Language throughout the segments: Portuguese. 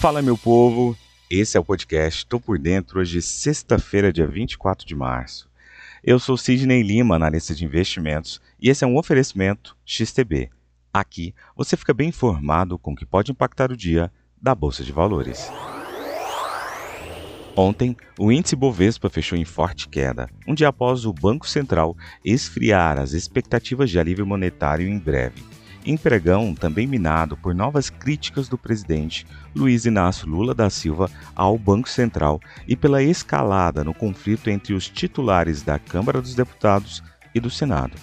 Fala, meu povo! Esse é o podcast Tô por Dentro, hoje, sexta-feira, dia 24 de março. Eu sou Sidney Lima, analista de investimentos, e esse é um oferecimento XTB. Aqui você fica bem informado com o que pode impactar o dia da Bolsa de Valores. Ontem, o índice Bovespa fechou em forte queda, um dia após o Banco Central esfriar as expectativas de alívio monetário em breve em pregão também minado por novas críticas do presidente Luiz Inácio Lula da Silva ao Banco Central e pela escalada no conflito entre os titulares da Câmara dos Deputados e do Senado.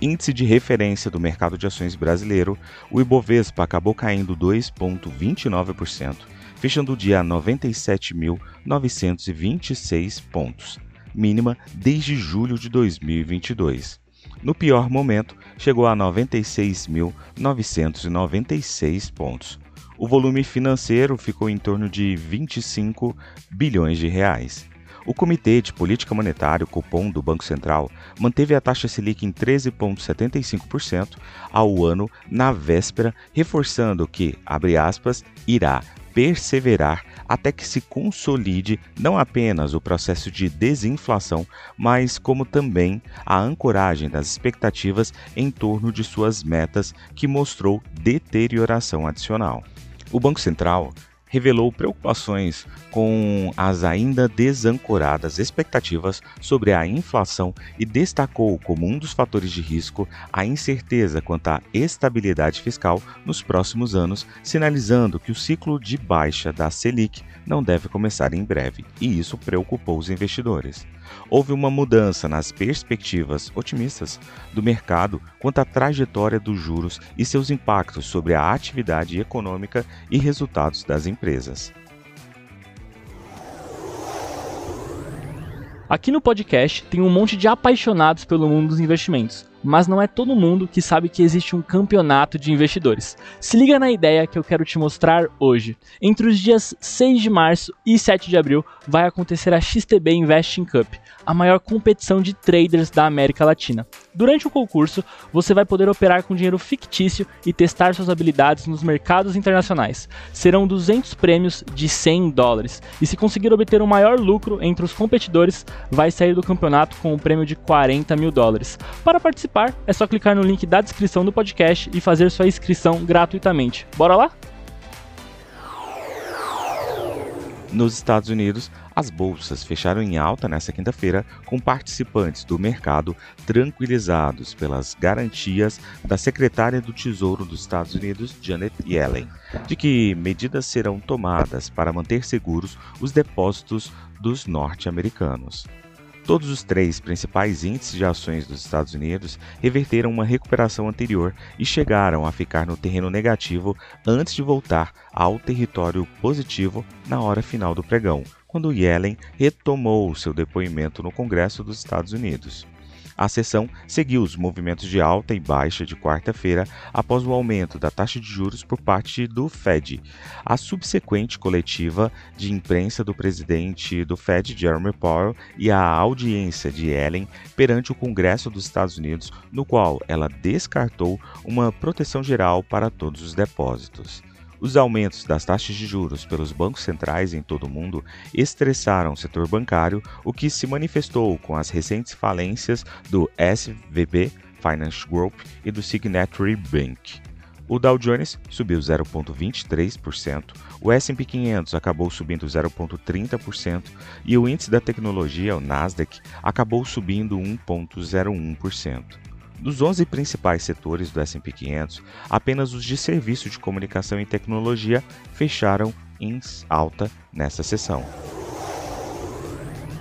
Índice de referência do mercado de ações brasileiro, o Ibovespa acabou caindo 2,29%, fechando o dia a 97.926 pontos, mínima desde julho de 2022. No pior momento, chegou a 96.996 pontos. O volume financeiro ficou em torno de 25 bilhões de reais. O Comitê de Política Monetária, Copom, do Banco Central, manteve a taxa Selic em 13,75% ao ano na véspera, reforçando que, abre aspas, irá perseverar até que se consolide não apenas o processo de desinflação, mas como também a ancoragem das expectativas em torno de suas metas, que mostrou deterioração adicional. O Banco Central revelou preocupações com as ainda desancoradas expectativas sobre a inflação e destacou como um dos fatores de risco a incerteza quanto à estabilidade fiscal nos próximos anos, sinalizando que o ciclo de baixa da Selic não deve começar em breve, e isso preocupou os investidores. Houve uma mudança nas perspectivas otimistas do mercado quanto à trajetória dos juros e seus impactos sobre a atividade econômica e resultados das empresas. Aqui no podcast tem um monte de apaixonados pelo mundo dos investimentos mas não é todo mundo que sabe que existe um campeonato de investidores. Se liga na ideia que eu quero te mostrar hoje. Entre os dias 6 de março e 7 de abril vai acontecer a XTB Investing Cup, a maior competição de traders da América Latina. Durante o concurso, você vai poder operar com dinheiro fictício e testar suas habilidades nos mercados internacionais. Serão 200 prêmios de 100 dólares, e se conseguir obter o maior lucro entre os competidores, vai sair do campeonato com um prêmio de 40 mil dólares. Para participar, participar, é só clicar no link da descrição do podcast e fazer sua inscrição gratuitamente. Bora lá? Nos Estados Unidos, as bolsas fecharam em alta nesta quinta-feira, com participantes do mercado tranquilizados pelas garantias da secretária do Tesouro dos Estados Unidos, Janet Yellen, de que medidas serão tomadas para manter seguros os depósitos dos norte-americanos. Todos os três principais índices de ações dos Estados Unidos reverteram uma recuperação anterior e chegaram a ficar no terreno negativo antes de voltar ao território positivo na hora final do pregão, quando Yellen retomou seu depoimento no Congresso dos Estados Unidos. A sessão seguiu os movimentos de alta e baixa de quarta-feira após o aumento da taxa de juros por parte do Fed, a subsequente coletiva de imprensa do presidente do Fed, Jeremy Powell, e a audiência de Ellen perante o Congresso dos Estados Unidos, no qual ela descartou uma proteção geral para todos os depósitos. Os aumentos das taxas de juros pelos bancos centrais em todo o mundo estressaram o setor bancário, o que se manifestou com as recentes falências do SVB Finance Group e do Signatory Bank. O Dow Jones subiu 0,23%, o S&P 500 acabou subindo 0,30% e o índice da tecnologia, o Nasdaq, acabou subindo 1,01%. Dos 11 principais setores do S&P 500, apenas os de serviço de comunicação e tecnologia fecharam em alta nessa sessão.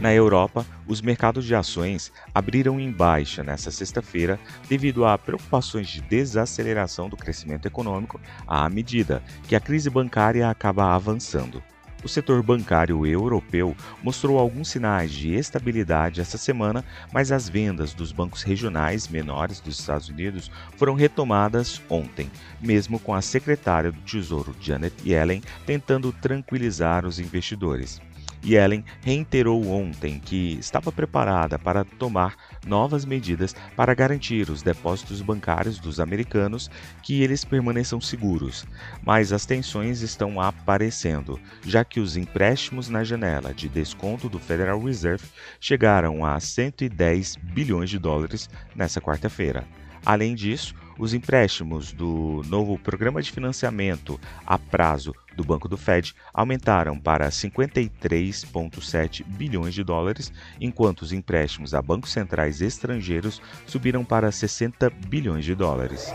Na Europa, os mercados de ações abriram em baixa nesta sexta-feira devido a preocupações de desaceleração do crescimento econômico à medida que a crise bancária acaba avançando. O setor bancário europeu mostrou alguns sinais de estabilidade essa semana, mas as vendas dos bancos regionais menores dos Estados Unidos foram retomadas ontem, mesmo com a secretária do Tesouro Janet Yellen tentando tranquilizar os investidores. Yellen reiterou ontem que estava preparada para tomar novas medidas para garantir os depósitos bancários dos americanos que eles permaneçam seguros, mas as tensões estão aparecendo, já que os empréstimos na janela de desconto do Federal Reserve chegaram a 110 bilhões de dólares nesta quarta-feira. Além disso, os empréstimos do novo programa de financiamento a prazo do Banco do Fed aumentaram para 53,7 bilhões de dólares, enquanto os empréstimos a bancos centrais estrangeiros subiram para 60 bilhões de dólares.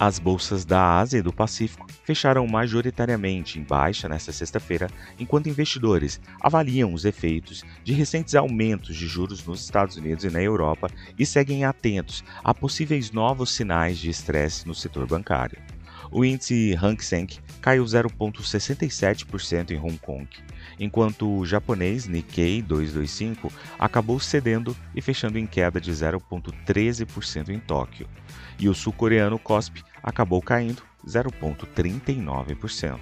As bolsas da Ásia e do Pacífico fecharam majoritariamente em baixa nesta sexta-feira, enquanto investidores avaliam os efeitos de recentes aumentos de juros nos Estados Unidos e na Europa e seguem atentos a possíveis novos sinais de estresse no setor bancário. O índice Hang Seng caiu 0,67% em Hong Kong, enquanto o japonês Nikkei 225 acabou cedendo e fechando em queda de 0,13% em Tóquio, e o sul-coreano KOSPI acabou caindo 0,39%.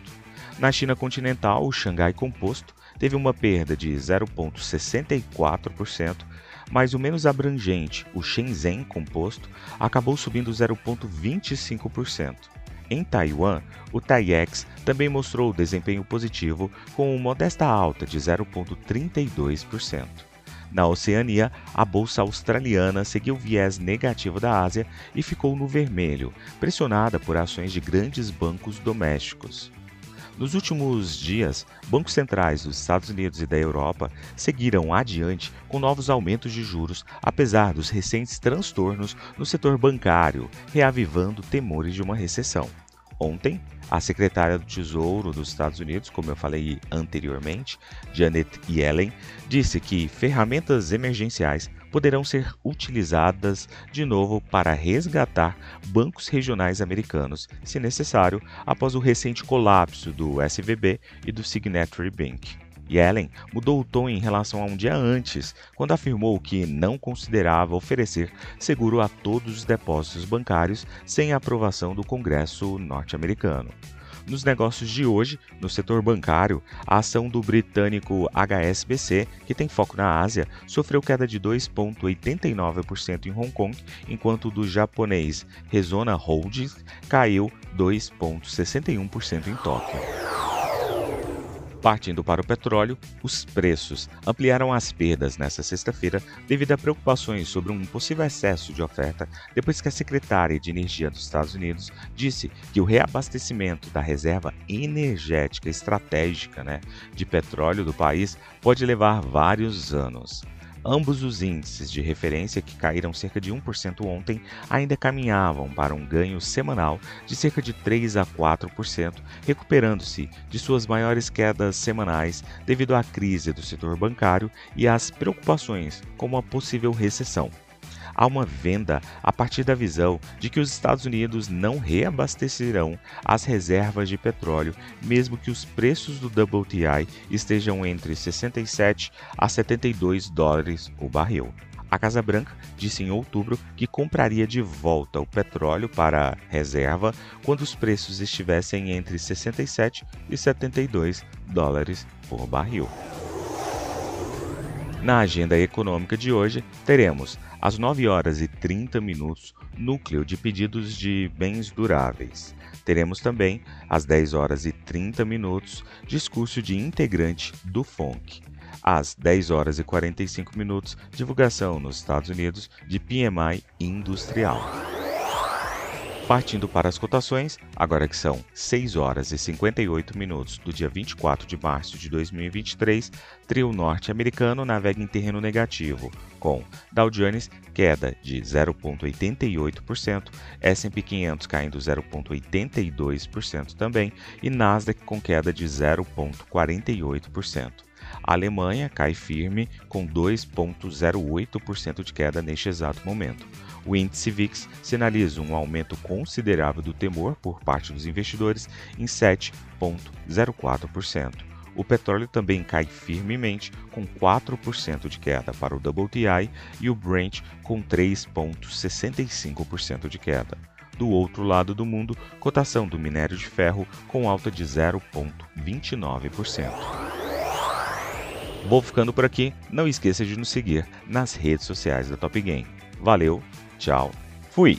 Na China continental, o Xangai Composto teve uma perda de 0,64%, mas o menos abrangente, o Shenzhen Composto, acabou subindo 0,25%. Em Taiwan, o TAIEX também mostrou desempenho positivo, com uma modesta alta de 0,32%. Na Oceania, a bolsa australiana seguiu o viés negativo da Ásia e ficou no vermelho, pressionada por ações de grandes bancos domésticos. Nos últimos dias, bancos centrais dos Estados Unidos e da Europa seguiram adiante com novos aumentos de juros, apesar dos recentes transtornos no setor bancário, reavivando temores de uma recessão. Ontem, a secretária do Tesouro dos Estados Unidos, como eu falei anteriormente, Janet Yellen, disse que ferramentas emergenciais poderão ser utilizadas de novo para resgatar bancos regionais americanos, se necessário, após o recente colapso do SVB e do Signatory Bank. Yellen mudou o tom em relação a um dia antes, quando afirmou que não considerava oferecer seguro a todos os depósitos bancários sem a aprovação do Congresso norte-americano. Nos negócios de hoje, no setor bancário, a ação do britânico HSBC, que tem foco na Ásia, sofreu queda de 2,89% em Hong Kong, enquanto do japonês Resona Holdings caiu 2,61% em Tóquio. Partindo para o petróleo, os preços ampliaram as perdas nesta sexta-feira devido a preocupações sobre um possível excesso de oferta depois que a secretária de Energia dos Estados Unidos disse que o reabastecimento da reserva energética estratégica né, de petróleo do país pode levar vários anos. Ambos os índices de referência, que caíram cerca de 1% ontem, ainda caminhavam para um ganho semanal de cerca de 3 a 4%, recuperando-se de suas maiores quedas semanais devido à crise do setor bancário e às preocupações com uma possível recessão há uma venda a partir da visão de que os Estados Unidos não reabastecerão as reservas de petróleo, mesmo que os preços do WTI estejam entre 67 a 72 dólares o barril. A Casa Branca disse em outubro que compraria de volta o petróleo para reserva quando os preços estivessem entre 67 e 72 dólares por barril. Na agenda econômica de hoje, teremos às 9 horas e 30 minutos núcleo de pedidos de bens duráveis. Teremos também às 10 horas e 30 minutos discurso de integrante do FONC. Às 10 horas e 45 minutos, divulgação nos Estados Unidos de PMI industrial. Partindo para as cotações, agora que são 6 horas e 58 minutos do dia 24 de março de 2023, trio norte-americano navega em terreno negativo, com Dow Jones queda de 0,88%, S&P 500 caindo 0,82% também e Nasdaq com queda de 0,48%. A Alemanha cai firme com 2,08% de queda neste exato momento. O índice VIX sinaliza um aumento considerável do temor por parte dos investidores em 7,04%. O petróleo também cai firmemente, com 4% de queda para o WTI e o Brent com 3,65% de queda. Do outro lado do mundo, cotação do minério de ferro com alta de 0,29%. Vou ficando por aqui. Não esqueça de nos seguir nas redes sociais da Top Game. Valeu, tchau, fui!